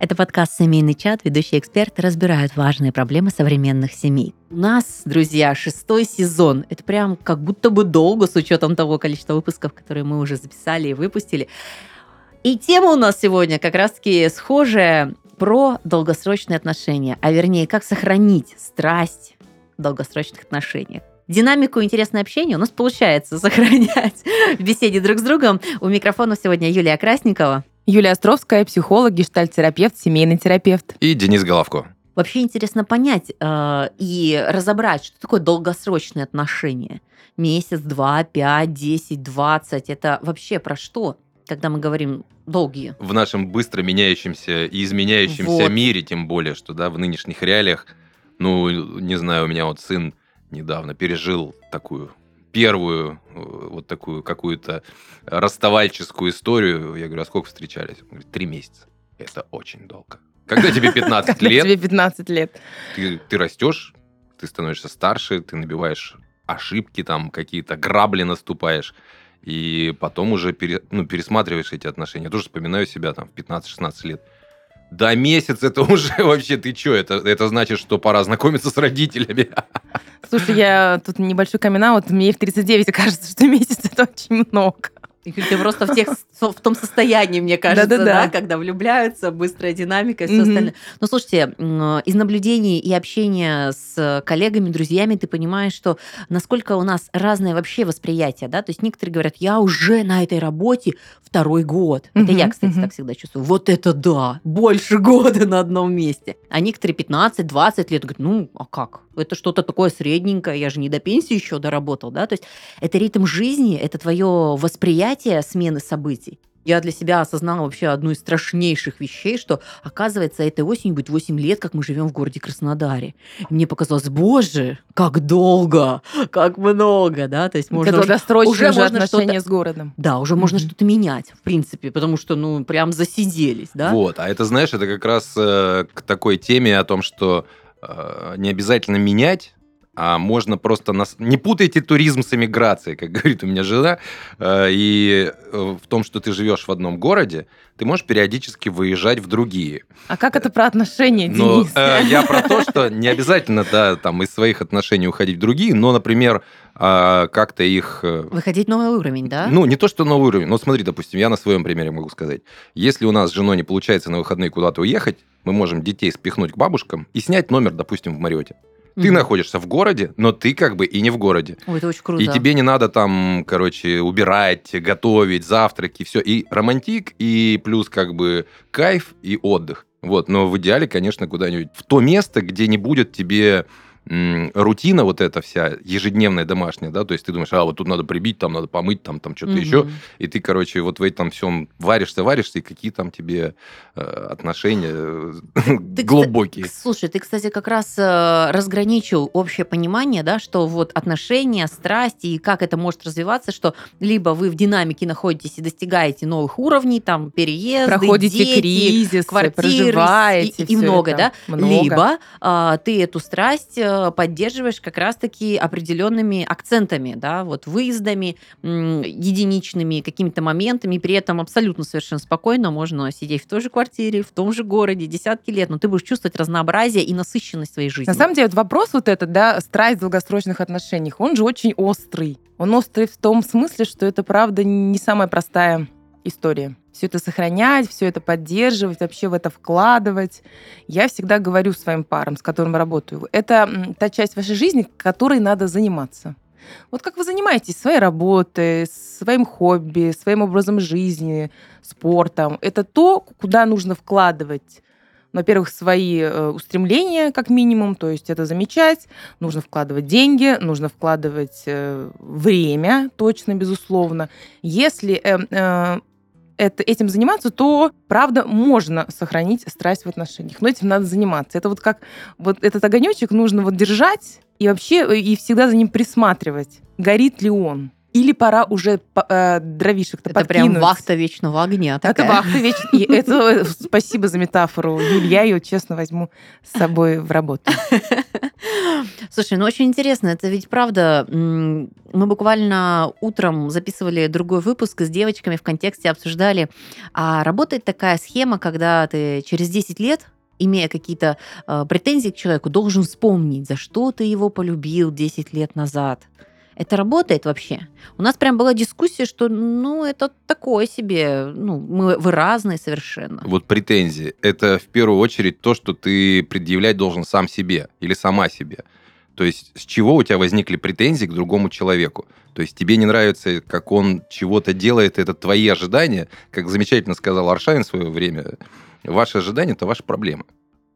Это подкаст «Семейный чат». Ведущие эксперты разбирают важные проблемы современных семей. У нас, друзья, шестой сезон. Это прям как будто бы долго с учетом того количества выпусков, которые мы уже записали и выпустили. И тема у нас сегодня как раз-таки схожая про долгосрочные отношения, а вернее, как сохранить страсть в долгосрочных отношениях. Динамику интересного общения у нас получается сохранять в беседе друг с другом. У микрофона сегодня Юлия Красникова. Юлия Островская, психолог, гештальт-терапевт, семейный терапевт. И Денис Головко. Вообще интересно понять э, и разобрать, что такое долгосрочные отношения. Месяц, два, пять, десять, двадцать. Это вообще про что, когда мы говорим долгие? В нашем быстро меняющемся и изменяющемся вот. мире, тем более, что да, в нынешних реалиях, ну, не знаю, у меня вот сын недавно пережил такую первую э, вот такую какую-то расставальческую историю. Я говорю, а сколько встречались? Он говорит, три месяца. Это очень долго. Когда тебе 15 лет... тебе 15 лет. Ты, ты растешь, ты становишься старше, ты набиваешь ошибки, там какие-то грабли наступаешь, и потом уже пере, ну, пересматриваешь эти отношения. Я тоже вспоминаю себя там в 15-16 лет. Да, месяц это уже вообще ты что? Это, это значит, что пора знакомиться с родителями. Слушай, я тут небольшой камин вот мне в 39 кажется, что месяц это очень много. Ты просто в, тех, в том состоянии, мне кажется, да, да, да. когда влюбляются, быстрая динамика и все mm-hmm. остальное. Но слушайте, из наблюдений и общения с коллегами, друзьями, ты понимаешь, что насколько у нас разное вообще восприятие, да? То есть некоторые говорят, я уже на этой работе второй год. Mm-hmm. Это я, кстати, mm-hmm. так всегда чувствую. Вот это да, больше года на одном месте. А некоторые 15-20 лет говорят, ну, а как? Это что-то такое средненькое, я же не до пенсии еще доработал, да? То есть это ритм жизни, это твое восприятие смены событий. Я для себя осознала вообще одну из страшнейших вещей, что, оказывается, этой осенью будет 8 лет, как мы живем в городе Краснодаре. И мне показалось, боже, как долго, как много, да, то есть можно... Это уже, уже отношения с городом. Да, уже mm-hmm. можно что-то менять, в принципе, потому что, ну, прям засиделись, да. Вот, а это, знаешь, это как раз э, к такой теме о том, что не обязательно менять, а можно просто... Нас... Не путайте туризм с эмиграцией, как говорит у меня жена. Э, и э, в том, что ты живешь в одном городе, ты можешь периодически выезжать в другие. А как это про отношения, ну, Денис? Э, я про то, что не обязательно да, там, из своих отношений уходить в другие, но, например, э, как-то их... Выходить новый уровень, да? Ну, не то, что новый уровень. Но смотри, допустим, я на своем примере могу сказать. Если у нас с женой не получается на выходные куда-то уехать, мы можем детей спихнуть к бабушкам и снять номер, допустим, в Мариоте. Ты находишься в городе, но ты как бы и не в городе. Ой, это очень круто. И тебе не надо там, короче, убирать, готовить, завтраки, все. И романтик, и плюс как бы кайф и отдых. Вот, но в идеале, конечно, куда-нибудь в то место, где не будет тебе рутина вот эта вся ежедневная домашняя, да, то есть ты думаешь, а вот тут надо прибить, там надо помыть, там, там что-то угу. еще, и ты, короче, вот в этом всем варишься, варишься, и какие там тебе э, отношения э, ты, глубокие. Слушай, ты, кстати, как раз э, разграничил общее понимание, да, что вот отношения, страсти и как это может развиваться, что либо вы в динамике находитесь и достигаете новых уровней, там, переезды, Проходите дети, кризис, квартиры проживаете, и, и много, это. да, много. либо э, ты эту страсть э, поддерживаешь как раз-таки определенными акцентами, да, вот выездами, единичными какими-то моментами, при этом абсолютно совершенно спокойно можно сидеть в той же квартире, в том же городе десятки лет, но ты будешь чувствовать разнообразие и насыщенность своей жизни. На самом деле, вот вопрос вот этот, да, страсть в долгосрочных отношениях, он же очень острый. Он острый в том смысле, что это, правда, не самая простая история. Все это сохранять, все это поддерживать, вообще в это вкладывать. Я всегда говорю своим парам, с которыми работаю, это та часть вашей жизни, которой надо заниматься. Вот как вы занимаетесь своей работой, своим хобби, своим образом жизни, спортом, это то, куда нужно вкладывать во-первых, свои э, устремления, как минимум, то есть это замечать, нужно вкладывать деньги, нужно вкладывать э, время, точно, безусловно. Если э, это, этим заниматься, то, правда, можно сохранить страсть в отношениях. Но этим надо заниматься. Это вот как вот этот огонечек нужно вот держать и вообще э, и всегда за ним присматривать. Горит ли он? Или пора уже э, дровишек-то Это подкинуть? прям вахта вечного огня. Такая. Это вахта вечного... Это спасибо за метафору, Юль. Я ее, честно, возьму с собой в работу. Слушай, ну очень интересно, это ведь правда, мы буквально утром записывали другой выпуск с девочками в контексте обсуждали, а работает такая схема, когда ты через 10 лет имея какие-то э, претензии к человеку, должен вспомнить, за что ты его полюбил 10 лет назад. Это работает вообще? У нас прям была дискуссия, что, ну, это такое себе, ну, мы, вы разные совершенно. Вот претензии. Это в первую очередь то, что ты предъявлять должен сам себе или сама себе. То есть с чего у тебя возникли претензии к другому человеку? То есть тебе не нравится, как он чего-то делает, это твои ожидания. Как замечательно сказал Аршавин в свое время, ваши ожидания – это ваша проблема.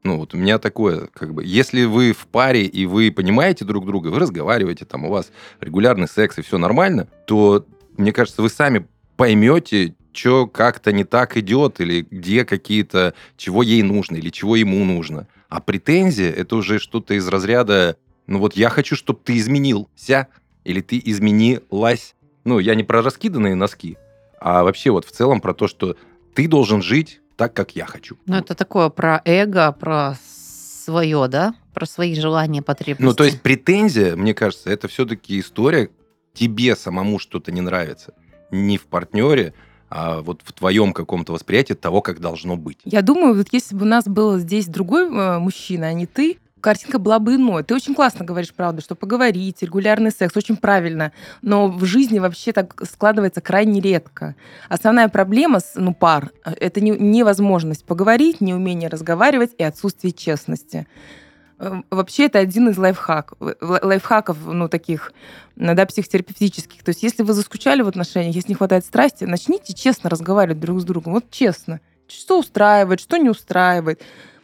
Ну, вот у меня такое, как бы, если вы в паре и вы понимаете друг друга, вы разговариваете, там у вас регулярный секс и все нормально, то, мне кажется, вы сами поймете, что как-то не так идет, или где какие-то, чего ей нужно, или чего ему нужно. А претензия – это уже что-то из разряда, ну вот я хочу, чтобы ты изменился, или ты изменилась. Ну, я не про раскиданные носки, а вообще вот в целом про то, что ты должен жить так, как я хочу. Ну, это такое про эго, про свое, да? Про свои желания, потребности. Ну, то есть претензия, мне кажется, это все-таки история, тебе самому что-то не нравится. Не в партнере, а вот в твоем каком-то восприятии того, как должно быть. Я думаю, вот если бы у нас был здесь другой э, мужчина, а не ты, картинка была бы иной. Ты очень классно говоришь, правда, что поговорить, регулярный секс, очень правильно. Но в жизни вообще так складывается крайне редко. Основная проблема с ну, пар – это не, невозможность поговорить, неумение разговаривать и отсутствие честности. Эм, вообще это один из лайфхак, лайфхаков, ну, таких, да, психотерапевтических. То есть если вы заскучали в отношениях, если не хватает страсти, начните честно разговаривать друг с другом. Вот честно. Что устраивает, что не устраивает.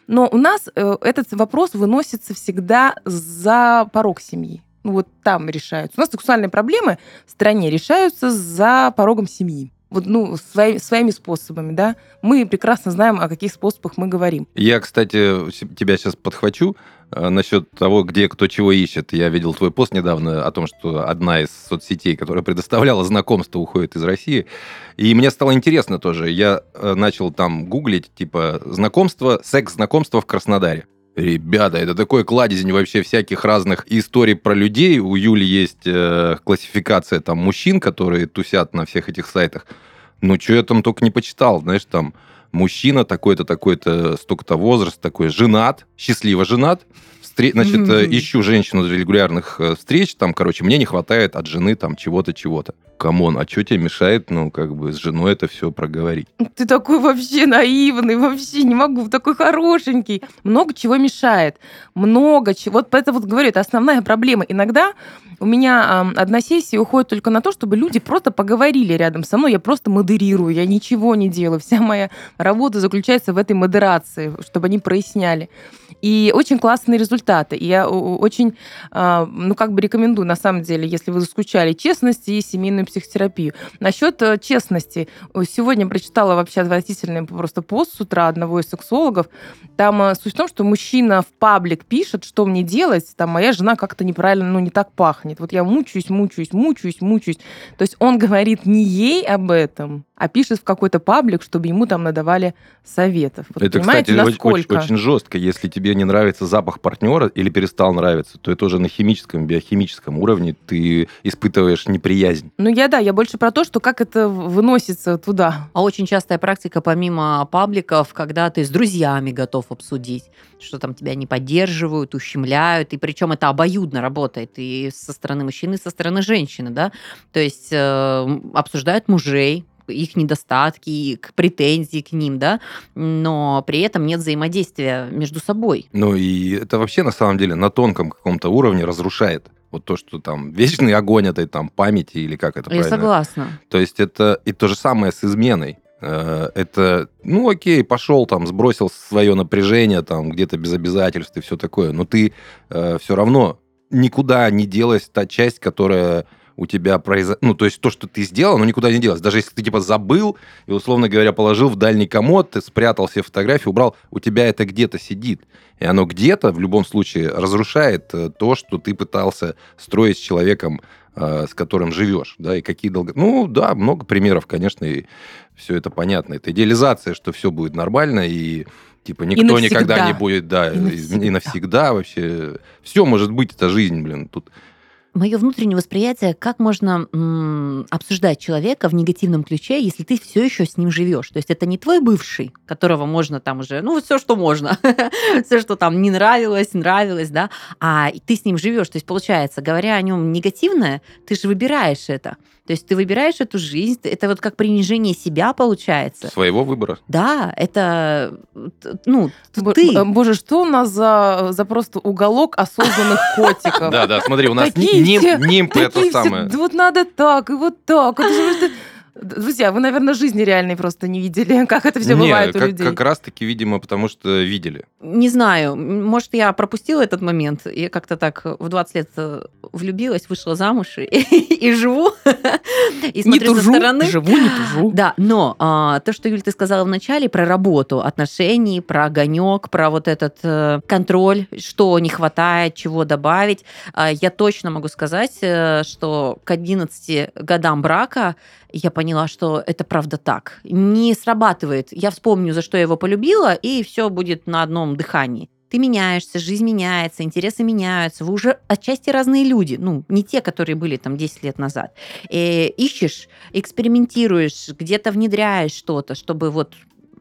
Но у нас э, этот вопрос выносится всегда за порог семьи. Ну, вот там решаются. У нас сексуальные проблемы в стране решаются за порогом семьи вот, ну, свои, своими способами, да. Мы прекрасно знаем, о каких способах мы говорим. Я, кстати, тебя сейчас подхвачу насчет того, где кто чего ищет. Я видел твой пост недавно о том, что одна из соцсетей, которая предоставляла знакомство, уходит из России. И мне стало интересно тоже. Я э, начал там гуглить, типа, знакомство, секс-знакомство в Краснодаре. Ребята, это такой кладезень вообще всяких разных историй про людей. У Юли есть э, классификация там мужчин, которые тусят на всех этих сайтах. Ну, что я там только не почитал, знаешь, там мужчина такой-то, такой-то, столько-то возраст, такой женат, счастливо женат, встр... значит, mm-hmm. ищу женщину для регулярных э, встреч, там, короче, мне не хватает от жены там чего-то, чего-то. Come on, а что тебе мешает, ну, как бы, с женой это все проговорить? Ты такой вообще наивный, вообще не могу, такой хорошенький. Много чего мешает, много чего. Вот поэтому вот говорю, это основная проблема. Иногда у меня э, одна сессия уходит только на то, чтобы люди просто поговорили рядом со мной. Я просто модерирую, я ничего не делаю. Вся моя работа заключается в этой модерации, чтобы они проясняли. И очень классные результаты. И я очень, э, ну, как бы рекомендую, на самом деле, если вы заскучали, честность и семейную психотерапию. Насчет э, честности. Сегодня прочитала вообще отвратительный просто пост с утра одного из сексологов. Там э, суть в том, что мужчина в паблик пишет, что мне делать, там моя жена как-то неправильно, ну, не так пахнет. Вот я мучаюсь, мучаюсь, мучаюсь, мучаюсь. То есть он говорит не ей об этом, а пишет в какой-то паблик, чтобы ему там надавали советов. Вот, это, кстати, насколько? Очень, очень жестко. Если тебе не нравится запах партнера или перестал нравиться, то это уже на химическом, биохимическом уровне ты испытываешь неприязнь. Ну, я да, я больше про то, что как это выносится туда. А очень частая практика, помимо пабликов, когда ты с друзьями готов обсудить, что там тебя не поддерживают, ущемляют, и причем это обоюдно работает и со стороны мужчины, и со стороны женщины, да, то есть э, обсуждают мужей, их недостатки, их претензии к ним, да, но при этом нет взаимодействия между собой. Ну и это вообще на самом деле на тонком каком-то уровне разрушает вот то, что там вечный огонь этой там памяти или как это Я правильно? согласна. То есть это и то же самое с изменой. Э, это, ну окей, пошел там, сбросил свое напряжение там где-то без обязательств и все такое, но ты э, все равно никуда не делась та часть, которая у тебя произошло... Ну, то есть то, что ты сделал, оно никуда не делось. Даже если ты, типа, забыл и, условно говоря, положил в дальний комод, ты спрятал все фотографии, убрал, у тебя это где-то сидит. И оно где-то, в любом случае, разрушает э, то, что ты пытался строить с человеком э, с которым живешь, да, и какие долго... Ну, да, много примеров, конечно, и все это понятно. Это идеализация, что все будет нормально, и типа никто никогда не будет, да, и навсегда. и навсегда вообще. Все может быть, это жизнь, блин, тут мое внутреннее восприятие, как можно м, обсуждать человека в негативном ключе, если ты все еще с ним живешь. То есть это не твой бывший, которого можно там уже, ну, все, что можно, все, что там не нравилось, нравилось, да, а ты с ним живешь. То есть получается, говоря о нем негативное, ты же выбираешь это. То есть ты выбираешь эту жизнь, это вот как принижение себя получается. Своего выбора. Да, это, ну, Бо- ты. Боже, что у нас за, за просто уголок осознанных котиков? Да, да, смотри, у нас нимпы это самое. Вот надо так, и вот так. Друзья, вы, наверное, жизни реальной просто не видели, как это все бывает у людей. как раз-таки, видимо, потому что видели. Не знаю, может, я пропустила этот момент. Я как-то так в 20 лет э, влюбилась, вышла замуж и, и живу. и смотрю не тужу, со стороны. Живу, не тужу. Да, но а, то, что, Юль, ты сказала в начале про работу, отношений, про огонек, про вот этот э, контроль, что не хватает, чего добавить, а, я точно могу сказать, э, что к 11 годам брака я поняла, что это правда так. Не срабатывает. Я вспомню, за что я его полюбила, и все будет на одном дыхании. Ты меняешься, жизнь меняется, интересы меняются. Вы уже отчасти разные люди. Ну, не те, которые были там 10 лет назад. И ищешь, экспериментируешь, где-то внедряешь что-то, чтобы вот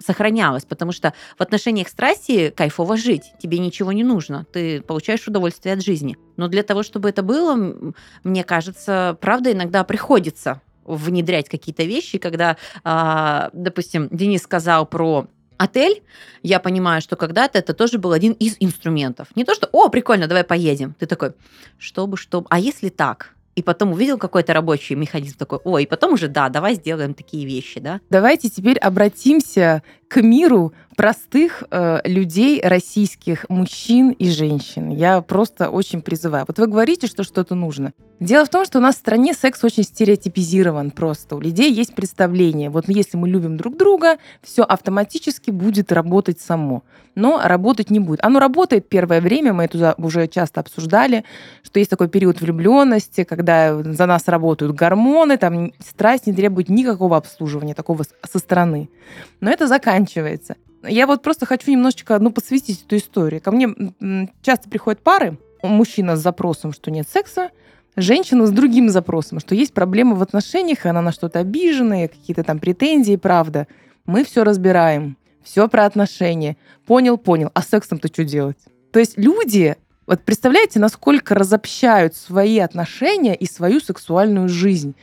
сохранялось, потому что в отношениях страсти кайфово жить, тебе ничего не нужно, ты получаешь удовольствие от жизни. Но для того, чтобы это было, мне кажется, правда, иногда приходится внедрять какие-то вещи, когда, а, допустим, Денис сказал про отель, я понимаю, что когда-то это тоже был один из инструментов. Не то, что, о, прикольно, давай поедем. Ты такой, чтобы, чтобы, а если так? и потом увидел какой-то рабочий механизм такой, ой, и потом уже, да, давай сделаем такие вещи, да. Давайте теперь обратимся к миру простых э, людей, российских мужчин и женщин. Я просто очень призываю. Вот вы говорите, что что-то нужно. Дело в том, что у нас в стране секс очень стереотипизирован просто. У людей есть представление. Вот если мы любим друг друга, все автоматически будет работать само. Но работать не будет. Оно работает первое время, мы это уже часто обсуждали, что есть такой период влюбленности, когда за нас работают гормоны, там страсть не требует никакого обслуживания такого со стороны. Но это заканчивается. Я вот просто хочу немножечко ну, подсветить эту историю. Ко мне часто приходят пары, мужчина с запросом, что нет секса, женщина с другим запросом, что есть проблемы в отношениях, и она на что-то обижена, какие-то там претензии, правда. Мы все разбираем, все про отношения. Понял, понял. А сексом-то что делать? То есть люди, вот представляете, насколько разобщают свои отношения и свою сексуальную жизнь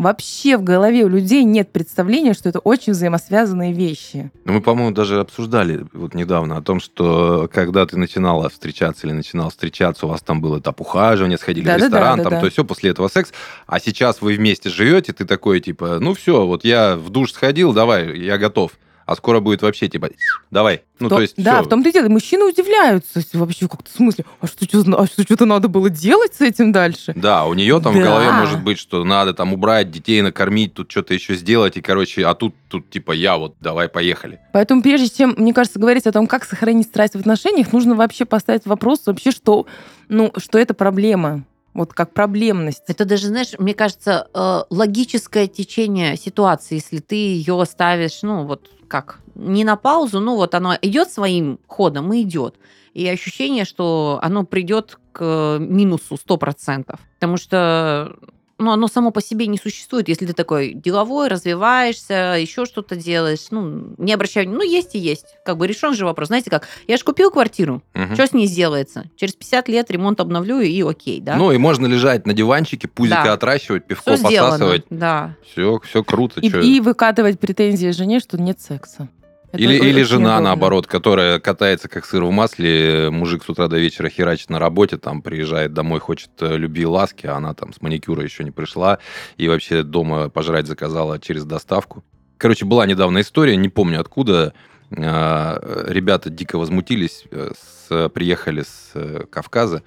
вообще в голове у людей нет представления, что это очень взаимосвязанные вещи. Ну, мы, по-моему, даже обсуждали вот недавно о том, что когда ты начинала встречаться или начинал встречаться, у вас там был этап ухаживания, сходили да, в ресторан, да, да, там, да, то есть все, после этого секс, а сейчас вы вместе живете, ты такой, типа, ну все, вот я в душ сходил, давай, я готов а скоро будет вообще типа давай. Ну, то, то есть Да, все. в том-то и дело. Мужчины удивляются вообще как-то в смысле, а что, что, а что, что-то надо было делать с этим дальше? Да, у нее там да. в голове может быть, что надо там убрать детей, накормить, тут что-то еще сделать, и, короче, а тут, тут типа я вот, давай, поехали. Поэтому прежде чем, мне кажется, говорить о том, как сохранить страсть в отношениях, нужно вообще поставить вопрос вообще, что, ну, что это проблема вот как проблемность. Это даже, знаешь, мне кажется, э, логическое течение ситуации, если ты ее ставишь, ну вот как, не на паузу, ну вот оно идет своим ходом и идет. И ощущение, что оно придет к минусу 100%. Потому что ну, оно само по себе не существует, если ты такой деловой, развиваешься, еще что-то делаешь, ну, не обращай ну, есть и есть. Как бы решен же вопрос. Знаете как, я же купил квартиру, угу. что с ней сделается? Через 50 лет ремонт обновлю, и окей, да? Ну, и можно лежать на диванчике, пузико да. отращивать, пивко все посасывать. Сделано. Да. Все, все круто. И, и выкатывать претензии жене, что нет секса. Это или, или жена, удобно. наоборот, которая катается как сыр в масле, мужик с утра до вечера херачит на работе, там приезжает домой, хочет э, любви и ласки, а она там с маникюра еще не пришла, и вообще дома пожрать заказала через доставку. Короче, была недавно история, не помню откуда, а, ребята дико возмутились, э, с, приехали с э, Кавказа,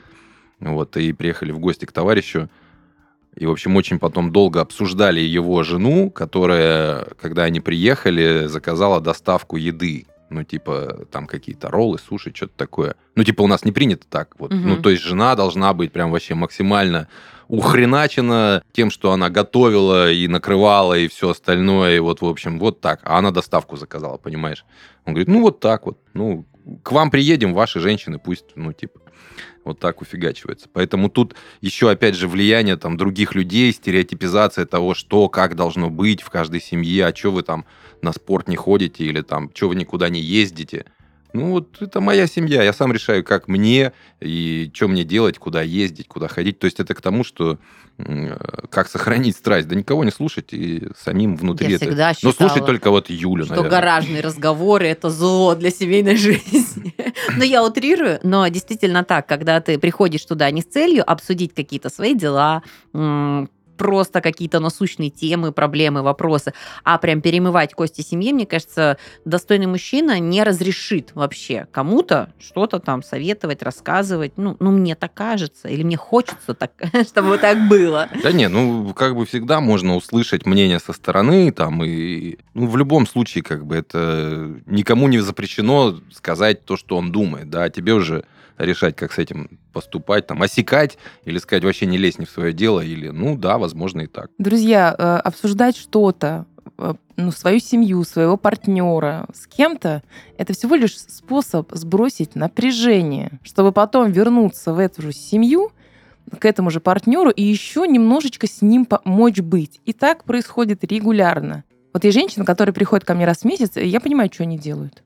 вот, и приехали в гости к товарищу, и, в общем, очень потом долго обсуждали его жену, которая, когда они приехали, заказала доставку еды Ну, типа, там какие-то роллы, суши, что-то такое. Ну, типа, у нас не принято так. Вот. Угу. Ну, то есть жена должна быть прям вообще максимально ухреначена тем, что она готовила и накрывала и все остальное. И вот, в общем, вот так. А она доставку заказала, понимаешь? Он говорит, ну, вот так вот. Ну, к вам приедем, ваши женщины пусть, ну, типа, вот так уфигачивается. Поэтому тут еще, опять же, влияние там других людей, стереотипизация того, что, как должно быть в каждой семье, а что вы там на спорт не ходите или там, что вы никуда не ездите. Ну вот это моя семья, я сам решаю, как мне и что мне делать, куда ездить, куда ходить. То есть это к тому, что как сохранить страсть, да никого не слушать и самим внутри я это. Всегда считала, Но слушать только вот Юлю, что наверное. гаражные разговоры это зло для семейной жизни. но я утрирую, но действительно так, когда ты приходишь туда не с целью обсудить какие-то свои дела, просто какие-то насущные темы, проблемы, вопросы, а прям перемывать кости семьи, мне кажется, достойный мужчина не разрешит вообще кому-то что-то там советовать, рассказывать. Ну, ну мне так кажется, или мне хочется так, чтобы так было. Да не, ну, как бы всегда можно услышать мнение со стороны, там, и ну, в любом случае, как бы, это никому не запрещено сказать то, что он думает, да, тебе уже решать, как с этим поступать, там, осекать или сказать, вообще не лезь не в свое дело, или, ну да, возможно, и так. Друзья, э, обсуждать что-то, э, ну, свою семью, своего партнера с кем-то, это всего лишь способ сбросить напряжение, чтобы потом вернуться в эту же семью, к этому же партнеру и еще немножечко с ним помочь быть. И так происходит регулярно. Вот есть женщины, которые приходят ко мне раз в месяц, и я понимаю, что они делают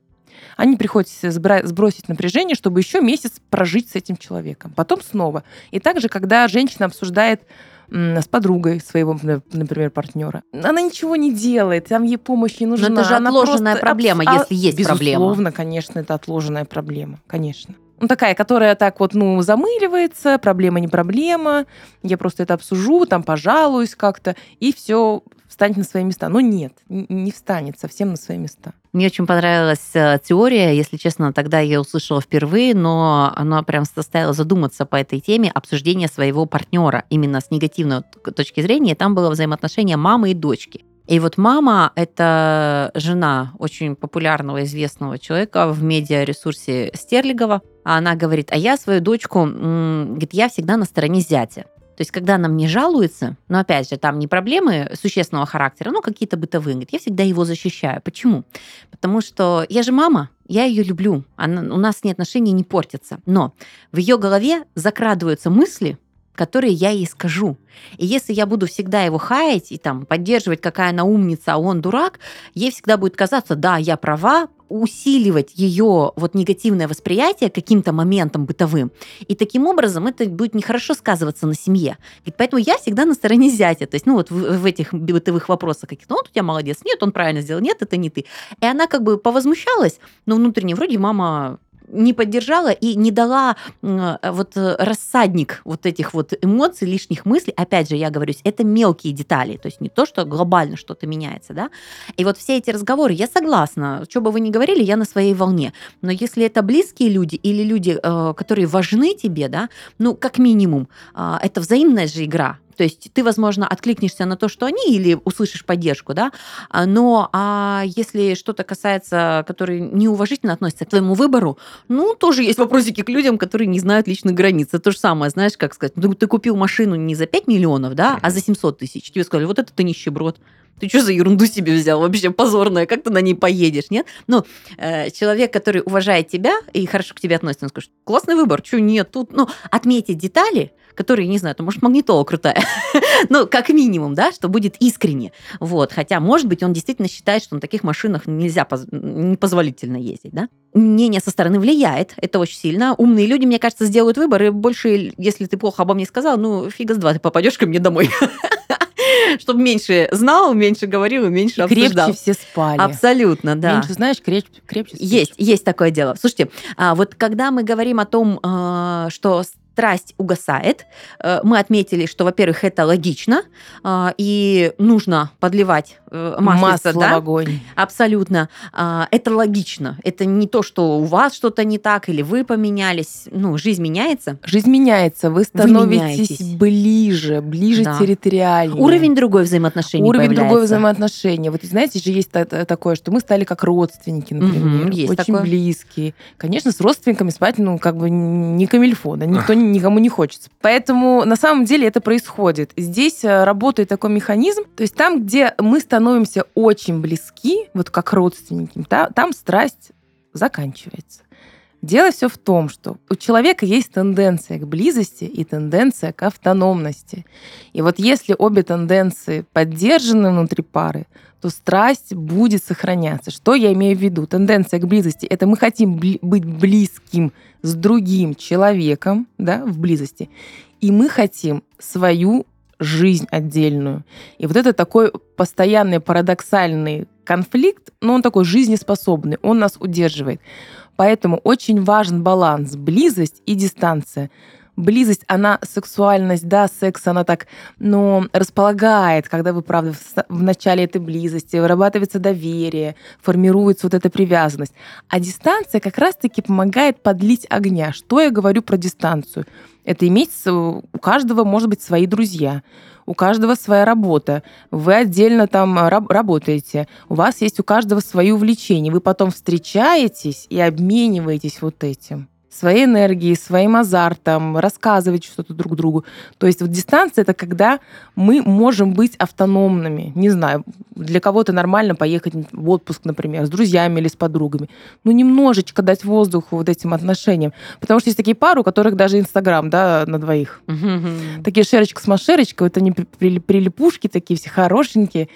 они приходят сбросить напряжение, чтобы еще месяц прожить с этим человеком. Потом снова. И также, когда женщина обсуждает с подругой своего, например, партнера. Она ничего не делает, там ей помощь не нужна. Но это же Она отложенная просто... проблема, а, если есть безусловно, проблема. Безусловно, конечно, это отложенная проблема, конечно. Ну, такая, которая так вот, ну, замыливается, проблема не проблема, я просто это обсужу, там, пожалуюсь как-то, и все встанет на свои места. Но нет, не встанет совсем на свои места. Мне очень понравилась э, теория, если честно, тогда я услышала впервые, но она прям заставила задуматься по этой теме обсуждения своего партнера именно с негативной точки зрения. Там было взаимоотношение мамы и дочки. И вот мама – это жена очень популярного, известного человека в медиаресурсе Стерлигова. Она говорит, а я свою дочку, говорит, я всегда на стороне зятя. То есть, когда она мне жалуется, но опять же, там не проблемы существенного характера, ну, какие-то бытовые, говорит, я всегда его защищаю. Почему? Потому что я же мама, я ее люблю, она, у нас не отношения не портятся. Но в ее голове закрадываются мысли, которые я ей скажу. И если я буду всегда его хаять и там поддерживать, какая она умница, а он дурак, ей всегда будет казаться, да, я права, усиливать ее вот негативное восприятие каким-то моментом бытовым. И таким образом это будет нехорошо сказываться на семье. И поэтому я всегда на стороне зятя. То есть, ну вот в, в этих бытовых вопросах каких-то, ну, вот у тебя молодец, нет, он правильно сделал, нет, это не ты. И она как бы повозмущалась, но внутренне вроде мама не поддержала и не дала вот э, рассадник вот этих вот эмоций, лишних мыслей. Опять же, я говорю, это мелкие детали, то есть не то, что глобально что-то меняется, да. И вот все эти разговоры, я согласна, что бы вы ни говорили, я на своей волне. Но если это близкие люди или люди, э, которые важны тебе, да, ну, как минимум, а, это взаимная же игра, то есть ты, возможно, откликнешься на то, что они, или услышишь поддержку, да, а, но а если что-то касается, которые неуважительно относятся к твоему выбору, ну, тоже есть вопросики к людям, которые не знают личных границ. Это то же самое, знаешь, как сказать, ну, ты купил машину не за 5 миллионов, да, а за 700 тысяч. Тебе сказали, вот это ты нищеброд ты что за ерунду себе взял? Вообще позорная, как ты на ней поедешь, нет? Ну, э, человек, который уважает тебя и хорошо к тебе относится, он скажет, классный выбор, что нет, тут, ну, отметить детали, которые, не знаю, то может, магнитола крутая, ну, как минимум, да, что будет искренне, вот, хотя, может быть, он действительно считает, что на таких машинах нельзя, непозволительно ездить, да. Мнение со стороны влияет, это очень сильно. Умные люди, мне кажется, сделают выбор, и больше, если ты плохо обо мне сказал, ну, фига с два, ты попадешь ко мне домой. чтобы меньше знал, меньше говорил и меньше и обсуждал. крепче все спали. Абсолютно, да. Меньше знаешь, крепче, крепче спишь. Есть, есть такое дело. Слушайте, а вот когда мы говорим о том, а, что страсть угасает. Э, мы отметили, что, во-первых, это логично, э, и нужно подливать э, масло, да? в огонь. Абсолютно. Это логично. Это не то, что у вас что-то не так, или вы поменялись. Ну, жизнь меняется. Жизнь меняется. Вы становитесь вы ближе, ближе да. территориально. Уровень другой взаимоотношений Уровень появляется. другой взаимоотношений. Вот знаете, же есть такое, что мы стали как родственники, например. Угу, есть очень такое. близкие. Конечно, с родственниками спать, ну, как бы не камильфо, да, никто никому не хочется. Поэтому на самом деле это происходит. Здесь э, работает такой механизм, то есть там, где мы становимся очень близки, вот как родственники, там страсть заканчивается. Дело все в том, что у человека есть тенденция к близости и тенденция к автономности. И вот если обе тенденции поддержаны внутри пары, то страсть будет сохраняться. Что я имею в виду? Тенденция к близости – это мы хотим бли- быть близким с другим человеком да, в близости, и мы хотим свою жизнь отдельную. И вот это такой постоянный парадоксальный конфликт, но он такой жизнеспособный, он нас удерживает. Поэтому очень важен баланс, близость и дистанция близость, она, сексуальность, да, секс, она так, ну, располагает, когда вы, правда, в начале этой близости, вырабатывается доверие, формируется вот эта привязанность. А дистанция как раз-таки помогает подлить огня. Что я говорю про дистанцию? Это иметь у каждого, может быть, свои друзья, у каждого своя работа, вы отдельно там работаете, у вас есть у каждого свои увлечения, вы потом встречаетесь и обмениваетесь вот этим своей энергией, своим азартом, рассказывать что-то друг другу. То есть вот дистанция — это когда мы можем быть автономными. Не знаю, для кого-то нормально поехать в отпуск, например, с друзьями или с подругами. Ну, немножечко дать воздуху вот этим отношениям. Потому что есть такие пары, у которых даже Инстаграм, да, на двоих. Такие шерочка с машерочкой, это не прилипушки такие все хорошенькие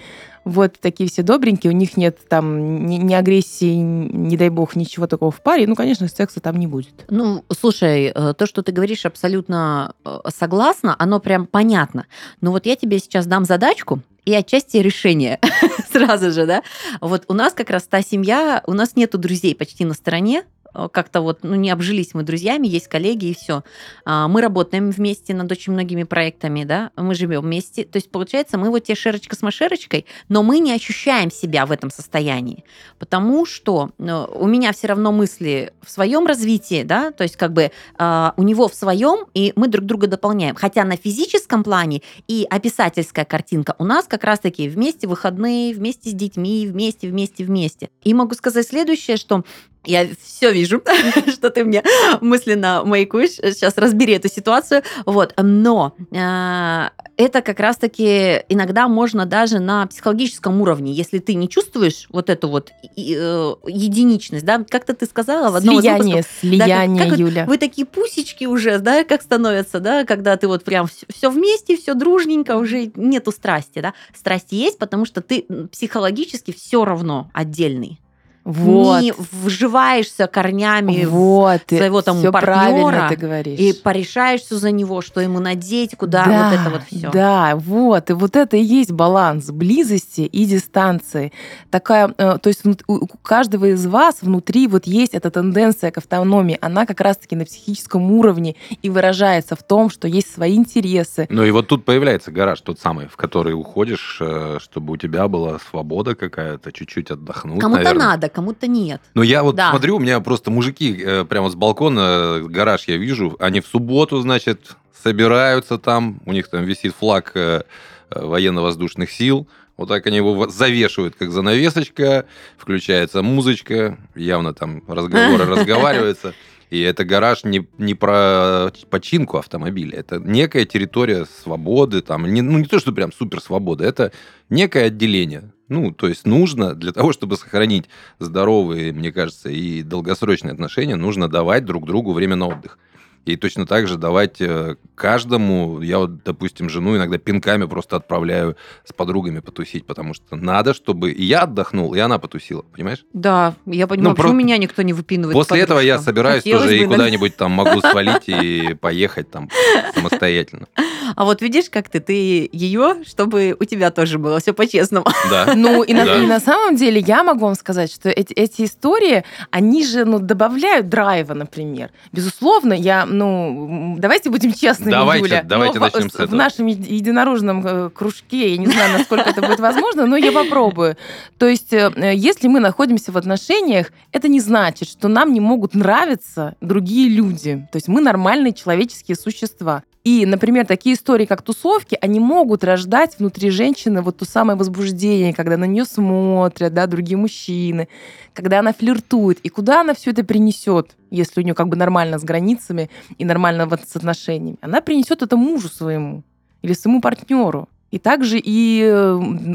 вот такие все добренькие, у них нет там ни, ни агрессии, не дай бог, ничего такого в паре, ну, конечно, секса там не будет. Ну, слушай, э, то, что ты говоришь, абсолютно э, согласна, оно прям понятно. Но вот я тебе сейчас дам задачку, и отчасти решение сразу же, да. Вот у нас как раз та семья, у нас нету друзей почти на стороне, как-то вот, ну, не обжились мы друзьями, есть коллеги и все. А, мы работаем вместе над очень многими проектами, да, мы живем вместе. То есть, получается, мы вот те шерочка с машерочкой, но мы не ощущаем себя в этом состоянии, потому что ну, у меня все равно мысли в своем развитии, да, то есть как бы а, у него в своем, и мы друг друга дополняем. Хотя на физическом плане и описательская картинка у нас как раз-таки вместе выходные, вместе с детьми, вместе, вместе, вместе. И могу сказать следующее, что я все вижу, что ты мне мысленно маякуешь. Сейчас разбери эту ситуацию. Вот. Но э, это как раз-таки иногда можно даже на психологическом уровне, если ты не чувствуешь вот эту вот э, единичность, да, как-то ты сказала в одном слияние, из выпусков, слияние, да, как, как Юля. Вы такие пусечки уже, да, как становятся, да, когда ты вот прям все вместе, все дружненько, уже нету страсти, да. Страсть есть, потому что ты психологически все равно отдельный вот. не вживаешься корнями вот. своего там все партнера ты говоришь. и порешаешься за него, что ему надеть, куда да, вот это вот все. Да, вот. И вот это и есть баланс близости и дистанции. Такая, э, то есть у каждого из вас внутри вот есть эта тенденция к автономии. Она как раз-таки на психическом уровне и выражается в том, что есть свои интересы. Ну и вот тут появляется гараж тот самый, в который уходишь, э, чтобы у тебя была свобода какая-то, чуть-чуть отдохнуть, Кому-то надо, кому-то нет. Ну, я вот да. смотрю, у меня просто мужики э, прямо с балкона, э, гараж я вижу, они в субботу, значит, собираются там, у них там висит флаг э, военно-воздушных сил, вот так они его завешивают, как занавесочка, включается музычка, явно там разговоры разговариваются. И это гараж не, не про починку автомобиля, это некая территория свободы, там, не, ну не то, что прям супер свобода, это некое отделение. Ну, то есть нужно для того, чтобы сохранить здоровые, мне кажется, и долгосрочные отношения, нужно давать друг другу время на отдых. И точно так же давать э, каждому, я вот, допустим, жену иногда пинками просто отправляю с подругами потусить, потому что надо, чтобы и я отдохнул, и она потусила, понимаешь? Да, я понимаю, ну, почему про... меня никто не выпинывает. После этого я собираюсь Хотелось тоже бы, и куда-нибудь там могу свалить и поехать там самостоятельно. А вот видишь, как ты, ты ее, чтобы у тебя тоже было все по-честному. Да. Ну, и на, да. и на самом деле я могу вам сказать, что эти, эти истории, они же ну, добавляют драйва, например. Безусловно, я ну, давайте будем честными, давайте, Юля. Давайте но начнем в, с этого. В нашем единорожном э, кружке, я не знаю, насколько это будет возможно, но я попробую. То есть, э, если мы находимся в отношениях, это не значит, что нам не могут нравиться другие люди. То есть мы нормальные человеческие существа. И, например, такие истории, как тусовки, они могут рождать внутри женщины вот то самое возбуждение, когда на нее смотрят, да, другие мужчины, когда она флиртует. И куда она все это принесет, если у нее как бы нормально с границами и нормально вот с отношениями? Она принесет это мужу своему или своему партнеру. И также и,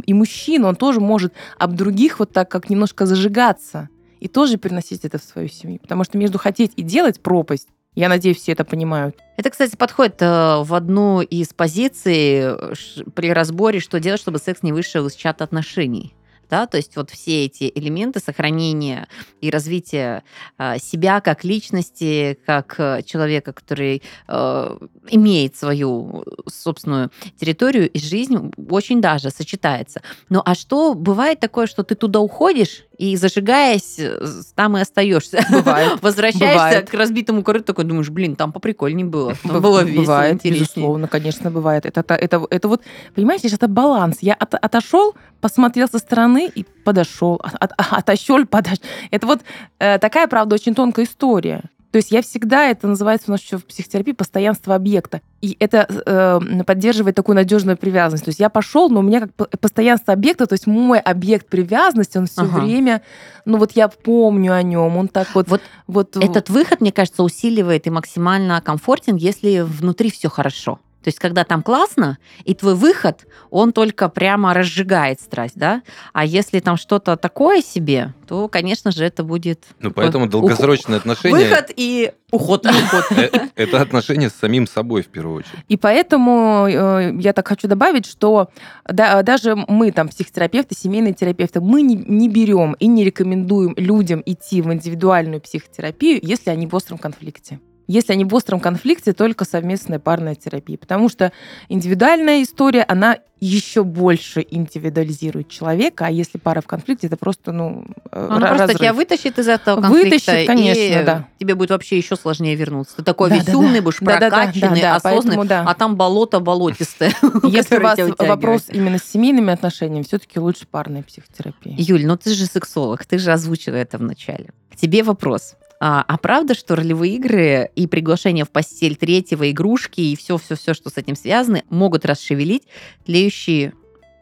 и мужчина, он тоже может об других вот так как немножко зажигаться и тоже переносить это в свою семью. Потому что между хотеть и делать пропасть я надеюсь, все это понимают. Это, кстати, подходит э, в одну из позиций э, при разборе, что делать, чтобы секс не вышел из чата отношений да, то есть вот все эти элементы сохранения и развития э, себя как личности, как э, человека, который э, имеет свою собственную территорию и жизнь, очень даже сочетается. Ну а что бывает такое, что ты туда уходишь и зажигаясь, э, там и остаешься. Бывает. Возвращаешься бывает. к разбитому корыту, такой думаешь, блин, там поприкольнее было. Там было весело, бывает, интереснее. безусловно, конечно, бывает. Это, это, это, это вот, понимаете, это баланс. Я от, отошел, посмотрел со стороны и подошел, от, отошел, подошел. Это вот э, такая, правда, очень тонкая история. То есть я всегда, это называется у нас еще в психотерапии, постоянство объекта. И это э, поддерживает такую надежную привязанность. То есть я пошел, но у меня как постоянство объекта, то есть мой объект привязанности, он все ага. время, ну вот я помню о нем, он так вот... Вот, вот этот выход, мне кажется, усиливает и максимально комфортен, если внутри все хорошо. То есть, когда там классно, и твой выход, он только прямо разжигает страсть, да? А если там что-то такое себе, то, конечно же, это будет... Ну, поэтому долгосрочные отношения... Выход и уход. Э, это отношения с самим собой, в первую очередь. И поэтому э, я так хочу добавить, что даже мы, там, психотерапевты, семейные терапевты, мы не берем и не рекомендуем людям идти в индивидуальную психотерапию, если они в остром конфликте если они в остром конфликте, только совместная парная терапия. Потому что индивидуальная история, она еще больше индивидуализирует человека, а если пара в конфликте, это просто, ну, э, Она разрыв. просто тебя вытащит из этого конфликта. Вытащит, конечно, и да. тебе будет вообще еще сложнее вернуться. Ты такой да, веселый, да, будешь да, прокачанный, да, да, да, осознанный, поэтому, да. а там болото болотистое. Если у вас вопрос именно с семейными отношениями, все-таки лучше парная психотерапия. Юль, ну ты же сексолог, ты же озвучила это в начале. К тебе вопрос. А, а правда, что ролевые игры и приглашение в постель третьего, игрушки и все-все-все, что с этим связано, могут расшевелить тлеющие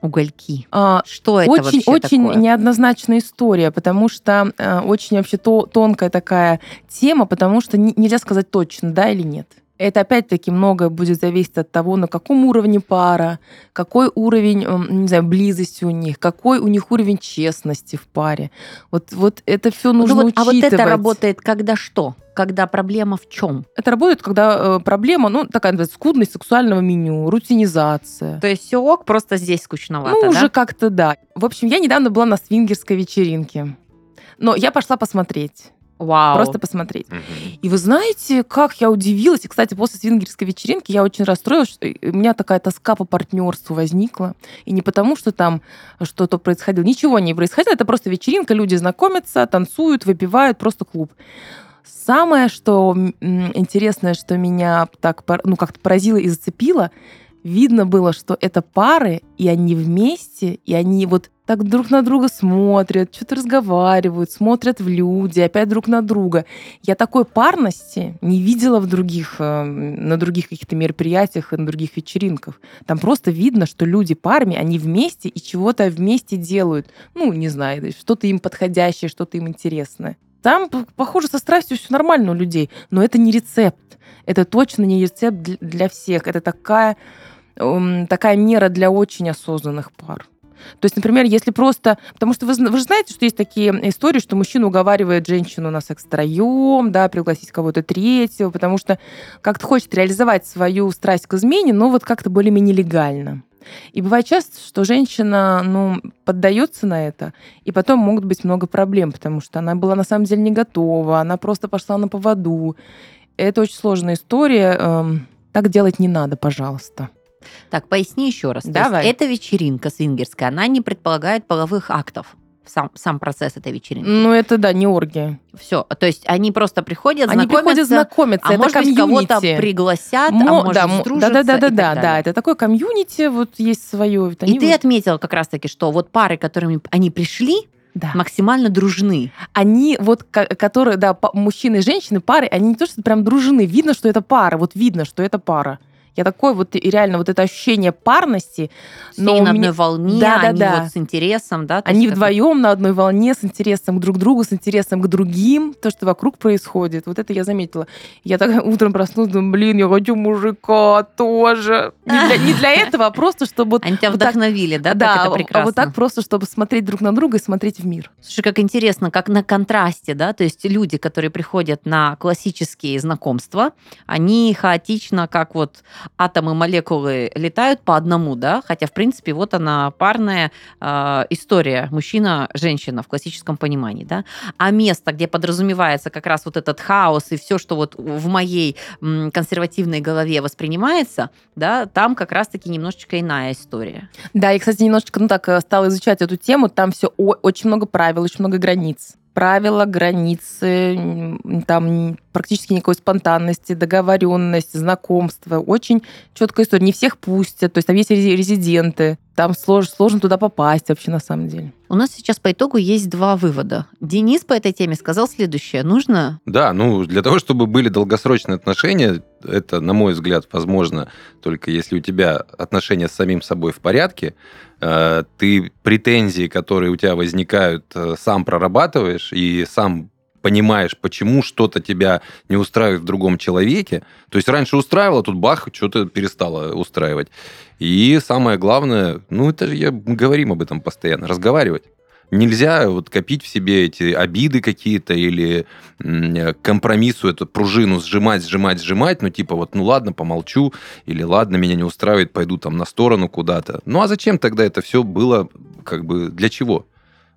угольки. А, что это очень, вообще Очень такое? неоднозначная история, потому что э, очень вообще то, тонкая такая тема, потому что не, нельзя сказать точно, да или нет. Это опять-таки многое будет зависеть от того, на каком уровне пара, какой уровень, не знаю, близости у них, какой у них уровень честности в паре. Вот, вот это все ну нужно ну вот, учитывать. А вот это работает когда что? Когда проблема в чем? Это работает, когда э, проблема, ну, такая называется, скудность сексуального меню, рутинизация. То есть все ок, просто здесь скучновато, Ну, да? уже как-то да. В общем, я недавно была на свингерской вечеринке. Но я пошла посмотреть. Вау. Просто посмотреть. Угу. И вы знаете, как я удивилась. И, кстати, после свингерской вечеринки я очень расстроилась, что у меня такая тоска по партнерству возникла. И не потому, что там что-то происходило. Ничего не происходило. Это просто вечеринка, люди знакомятся, танцуют, выпивают, просто клуб. Самое, что интересное, что меня так ну, как-то поразило и зацепило, видно было, что это пары, и они вместе, и они вот так друг на друга смотрят, что-то разговаривают, смотрят в люди, опять друг на друга. Я такой парности не видела в других, э, на других каких-то мероприятиях и на других вечеринках. Там просто видно, что люди парами, они вместе и чего-то вместе делают. Ну, не знаю, что-то им подходящее, что-то им интересное. Там, похоже, со страстью все нормально у людей, но это не рецепт. Это точно не рецепт для всех. Это такая, такая мера для очень осознанных пар. То есть, например, если просто... Потому что вы, вы же знаете, что есть такие истории, что мужчина уговаривает женщину на секс втроем, да, пригласить кого-то третьего, потому что как-то хочет реализовать свою страсть к измене, но вот как-то более-менее легально. И бывает часто, что женщина ну, поддается на это, и потом могут быть много проблем, потому что она была на самом деле не готова, она просто пошла на поводу. Это очень сложная история. Эм, так делать не надо, пожалуйста. Так, поясни еще раз. Давай. Эта вечеринка свингерская, она не предполагает половых актов. сам, сам процесс этой вечеринки. Ну, это да, не оргия. Все. То есть они просто приходят, они знакомятся. приходят знакомиться. А это может комьюнити. быть, кого-то пригласят, Мо, а может, да, сдружатся да, да, да, да, да, это такое комьюнити, вот есть свое. Вот И они ты вот- отметила как раз-таки, что вот пары, которыми они пришли, да. максимально дружны. они вот, ко- которые, да, мужчины и женщины, пары, они не то, что прям дружны, видно, что это пара, вот видно, что это пара. Я такой вот, и реально, вот это ощущение парности, Все Но на у одной меня- волне, Да, да, они да. вот с интересом, да? они вдвоем на одной волне с интересом друг к другу, с интересом к другим, то, что вокруг происходит. Вот это я заметила. Я так утром проснулась, думаю, блин, я хочу мужика тоже. Не для, не для этого, а просто, чтобы... Они тебя вдохновили, да? да, а вот так просто, чтобы смотреть друг на друга и смотреть в мир. Слушай, как интересно, как на контрасте, да, то есть люди, которые приходят на классические знакомства, они хаотично, как вот атомы, молекулы летают по одному, да, хотя, в принципе, вот она парная э, история мужчина-женщина в классическом понимании, да, а место, где подразумевается как раз вот этот хаос и все, что вот в моей консервативной голове воспринимается, да, там как раз-таки немножечко иная история. Да, я, кстати, немножечко, ну так, э, стала изучать эту тему. Там все очень много правил, очень много границ. Правила, границы, там практически никакой спонтанности, договоренность, знакомство. Очень четкая история. Не всех пустят, то есть там есть рези- резиденты. Там слож- сложно туда попасть вообще на самом деле. У нас сейчас по итогу есть два вывода. Денис по этой теме сказал следующее. Нужно Да, ну, для того, чтобы были долгосрочные отношения, это, на мой взгляд, возможно только если у тебя отношения с самим собой в порядке, ты претензии, которые у тебя возникают, э, сам прорабатываешь и сам понимаешь, почему что-то тебя не устраивает в другом человеке. То есть раньше устраивало, тут бах, что-то перестало устраивать. И самое главное, ну это же я говорим об этом постоянно, разговаривать. Нельзя вот копить в себе эти обиды какие-то или компромиссу эту пружину сжимать, сжимать, сжимать, ну типа вот, ну ладно, помолчу, или ладно, меня не устраивает, пойду там на сторону куда-то. Ну а зачем тогда это все было, как бы, для чего?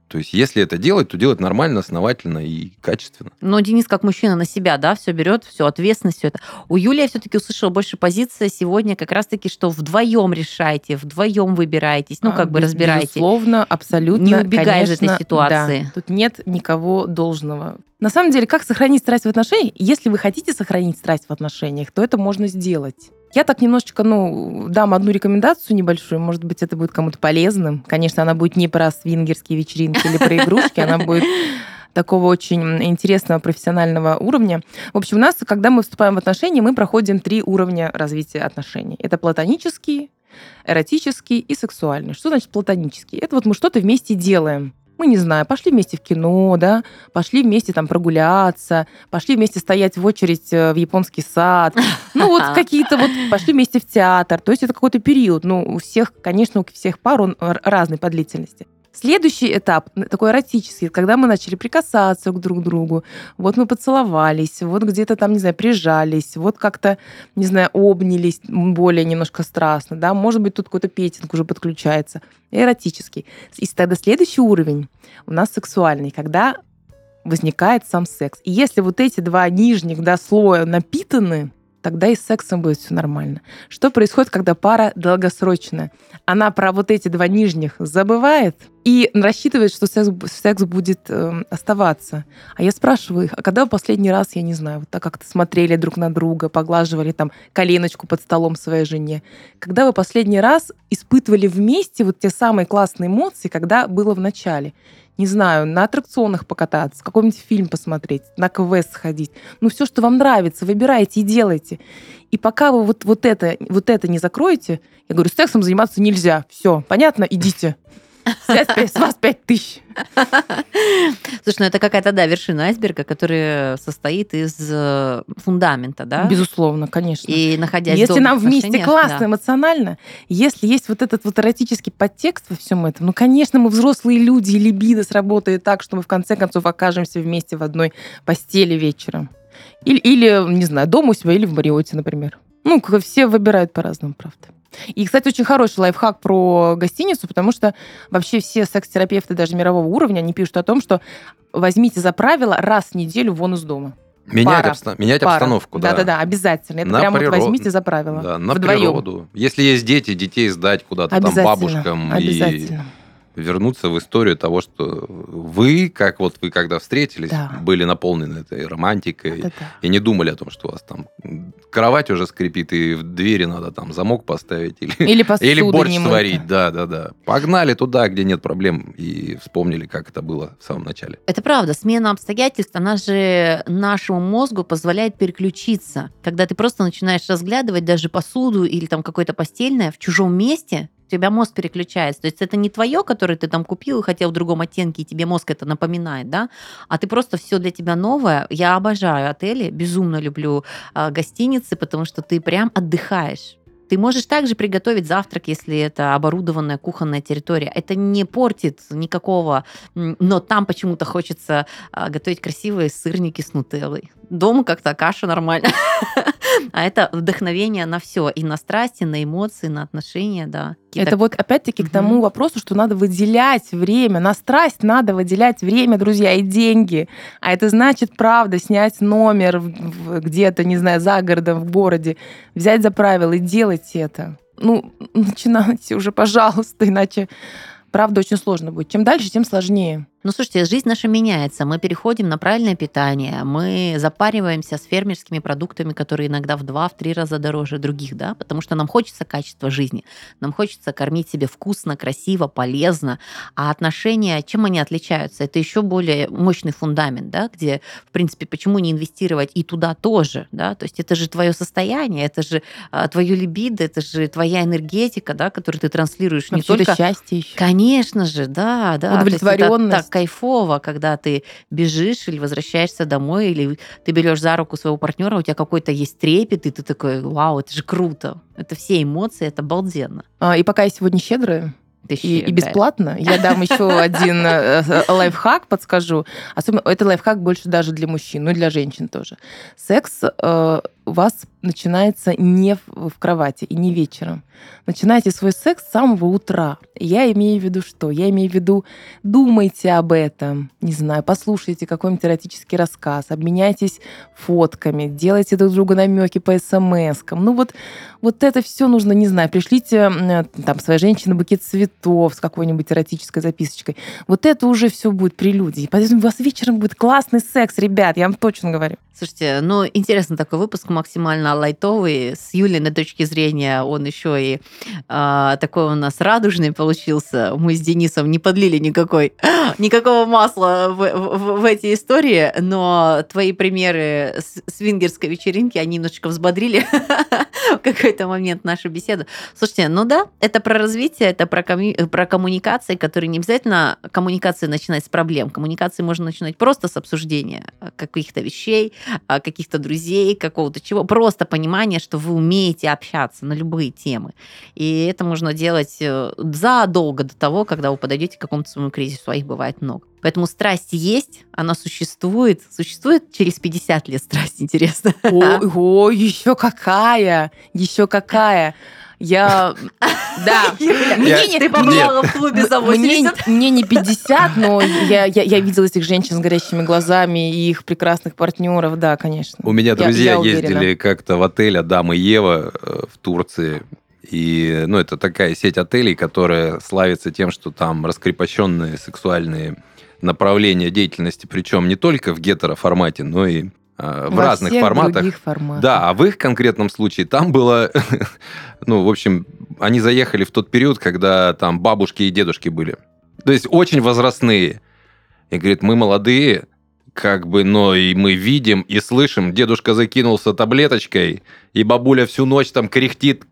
То есть, если это делать, то делать нормально, основательно и качественно. Но Денис, как мужчина, на себя, да, все берет, всю ответственность, все это. У Юлии я все-таки услышала больше позиция сегодня как раз-таки, что вдвоем решайте, вдвоем выбираетесь, ну, А, как бы без- разбираете. Безусловно, абсолютно. Не убегай из этой конечно, ситуации. да. Тут нет никого должного. На самом деле, как сохранить страсть в отношениях? Если вы хотите сохранить страсть в отношениях, то это можно сделать. Я так немножечко, ну, дам одну рекомендацию небольшую. Может быть, это будет кому-то полезным. Конечно, она будет не про свингерские вечеринки или про игрушки, она будет такого очень интересного профессионального уровня. В общем, у нас, когда мы вступаем в отношения, мы проходим три уровня развития отношений. Это платонический, эротический и сексуальный. Что значит платонический? Это вот мы что-то вместе делаем. Мы не знаю, пошли вместе в кино, да, пошли вместе там прогуляться, пошли вместе стоять в очередь э, в японский сад, ну вот какие-то вот пошли вместе в театр. То есть это какой-то период. Ну, у всех, конечно, у всех пар он разный по длительности. Следующий этап, такой эротический, когда мы начали прикасаться друг к другу, вот мы поцеловались, вот где-то там, не знаю, прижались, вот как-то, не знаю, обнялись более немножко страстно, да, может быть, тут какой-то петинг уже подключается, эротический. И тогда следующий уровень у нас сексуальный, когда возникает сам секс. И если вот эти два нижних да, слоя напитаны, тогда и с сексом будет все нормально. Что происходит, когда пара долгосрочная? Она про вот эти два нижних забывает и рассчитывает, что секс, секс будет э, оставаться. А я спрашиваю их, а когда вы последний раз, я не знаю, вот так как-то смотрели друг на друга, поглаживали там коленочку под столом своей жене, когда вы последний раз испытывали вместе вот те самые классные эмоции, когда было в начале? Не знаю, на аттракционах покататься, какой-нибудь фильм посмотреть, на квест сходить. Ну, все, что вам нравится, выбирайте и делайте. И пока вы вот, вот, это, вот это не закроете, я говорю, сексом заниматься нельзя. Все, понятно? Идите. С вас пять тысяч. Слушай, ну это какая-то, да, вершина айсберга, которая состоит из э, фундамента, да? Безусловно, конечно. И находясь Если нам вместе классно, да. эмоционально, если есть вот этот вот эротический подтекст во всем этом, ну, конечно, мы взрослые люди, и либидо сработает так, что мы в конце концов окажемся вместе в одной постели вечером. Или, или не знаю, дома у себя, или в Мариоте, например. Ну, все выбирают по-разному, правда. И, кстати, очень хороший лайфхак про гостиницу, потому что вообще все секс-терапевты даже мирового уровня, они пишут о том, что возьмите за правило раз в неделю вон из дома. Менять, Пара. обста- менять Пара. обстановку, да. Да-да-да, обязательно. Это На прям природу. вот возьмите за правило. Да, на Вдвоем. природу. Если есть дети, детей сдать куда-то там Обязательно. бабушкам и Обязательно. Вернуться в историю того, что вы, как вот вы когда встретились, Да. были наполнены этой романтикой Это да. и не думали о том, что у вас там кровать уже скрипит и в двери надо там замок поставить или, Или или борщ сварить. Да, да, да. Погнали туда, где нет проблем и вспомнили, как это было в самом начале. Это правда. Смена обстоятельств, она же нашему мозгу позволяет переключиться. Когда ты просто начинаешь разглядывать даже посуду или там какое-то постельное в чужом месте, у тебя мозг переключается. То есть это не твое, которое ты там купил и хотел в другом оттенке, и тебе мозг это напоминает, да, а ты просто все для тебя новое. Я обожаю отели, безумно люблю а, гостиницы, потому что ты прям отдыхаешь. Ты можешь также приготовить завтрак, если это оборудованная кухонная территория. Это не портит никакого, но там почему-то хочется а, готовить красивые сырники с нутеллой. Дома как-то каша нормально. А это вдохновение на все. И на страсти, на эмоции, на отношения, да. Это вот опять-таки к Мгм. тому вопросу, что надо выделять время. На страсть надо выделять время, друзья, и деньги. А это значит, правда, снять номер где-то, не знаю, за городом, в городе, взять за правило и делать это. Ну, начинайте уже, пожалуйста, иначе правда очень сложно будет. Чем дальше, тем сложнее. Ну, слушайте, жизнь наша меняется. Мы переходим на правильное питание. Мы запариваемся с фермерскими продуктами, которые иногда в два, в три раза дороже других, да, потому что нам хочется качества жизни. Нам хочется кормить себя вкусно, красиво, полезно. А отношения, чем они отличаются? Это еще более мощный фундамент, да, где, в принципе, почему не инвестировать и туда тоже, да? То есть это же твое состояние, это же а, твое либидо, это же твоя энергетика, да, которую ты транслируешь Но не только счастье еще. Конечно же, да, да. Удовлетворенность. так кайфово, когда ты бежишь или возвращаешься домой, или ты берешь за руку своего партнера, у тебя какой-то есть трепет, и ты такой, вау, это же круто. Это все эмоции, это обалденно. А, И пока я сегодня щедрая, и, и бесплатно. Я дам еще один э, э, лайфхак, подскажу. Особенно это лайфхак больше даже для мужчин, ну и для женщин тоже. Секс э, у вас начинается не в, кровати и не вечером. Начинайте свой секс с самого утра. Я имею в виду что? Я имею в виду, думайте об этом, не знаю, послушайте какой-нибудь эротический рассказ, обменяйтесь фотками, делайте друг другу намеки по смс-кам. Ну вот, вот это все нужно, не знаю, пришлите там своей женщине букет цветов с какой-нибудь эротической записочкой. Вот это уже все будет прелюдией. Поэтому у вас вечером будет классный секс, ребят, я вам точно говорю. Слушайте, ну, интересно такой выпуск, максимально лайтовый. С Юлиной точки зрения он еще и а, такой у нас радужный получился. Мы с Денисом не подлили никакой, никакого масла в, в- в эти истории, но твои примеры свингерской вечеринки, они немножечко взбодрили в какой-то момент нашу беседу. Слушайте, ну да, это про развитие, это про, комму- про коммуникации, которые не обязательно коммуникации начинать с проблем. Коммуникации можно начинать просто с обсуждения каких-то вещей, а, каких-то друзей, какого-то чего. Просто понимание, что вы умеете общаться на любые темы. И это можно делать э, задолго до того, когда вы подойдете к какому-то своему кризису, а их бывает много. Поэтому страсть есть, она существует. Существует через 50 лет страсть, интересно. Ой, ой, еще какая, еще какая. Я, да, Мне не- ты побывала в клубе за Мне, 80. мне не 50, но я, видела этих женщин с горящими глазами и их прекрасных партнеров, да, конечно. У меня друзья ездили как-то в отель Адам и Ева э, в Турции. И, ну, это такая сеть отелей, которая славится тем, что там раскрепощенные сексуальные направления деятельности, причем не только в гетероформате, но и в Во разных всех форматах. других форматах. Да, а в их конкретном случае там было, ну, в общем, они заехали в тот период, когда там бабушки и дедушки были. То есть очень возрастные. И говорит, мы молодые, как бы, но и мы видим и слышим. Дедушка закинулся таблеточкой, и бабуля всю ночь там кряхтит,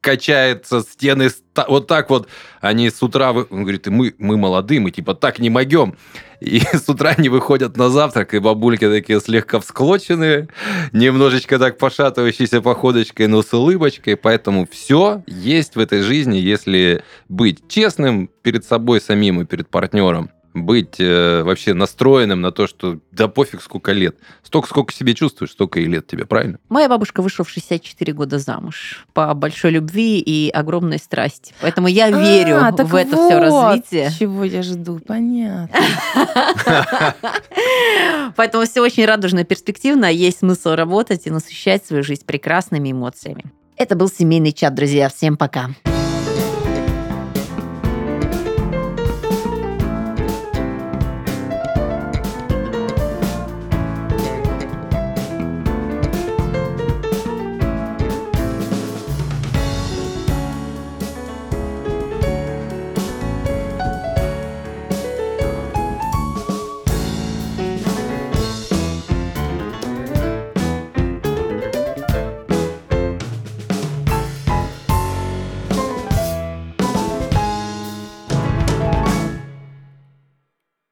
качается, стены вот так вот. Они с утра, вы- он говорит, и мы, мы молодые, мы типа так не могем. И с утра они выходят на завтрак, и бабульки такие слегка всклоченные, немножечко так пошатывающейся походочкой, но с улыбочкой. Поэтому все есть в этой жизни, если быть честным перед собой самим и перед партнером быть э, вообще настроенным на то, что да пофиг сколько лет. Столько, сколько себе чувствуешь, столько и лет тебе, правильно? Моя бабушка вышла в 64 года замуж по большой любви и огромной страсти. Поэтому я верю А, так в это все вот, развитие. Чего я жду, понятно. Поэтому все очень радужно и перспективно. Есть смысл работать и насыщать свою жизнь прекрасными эмоциями. Это был семейный чат, друзья. Всем пока.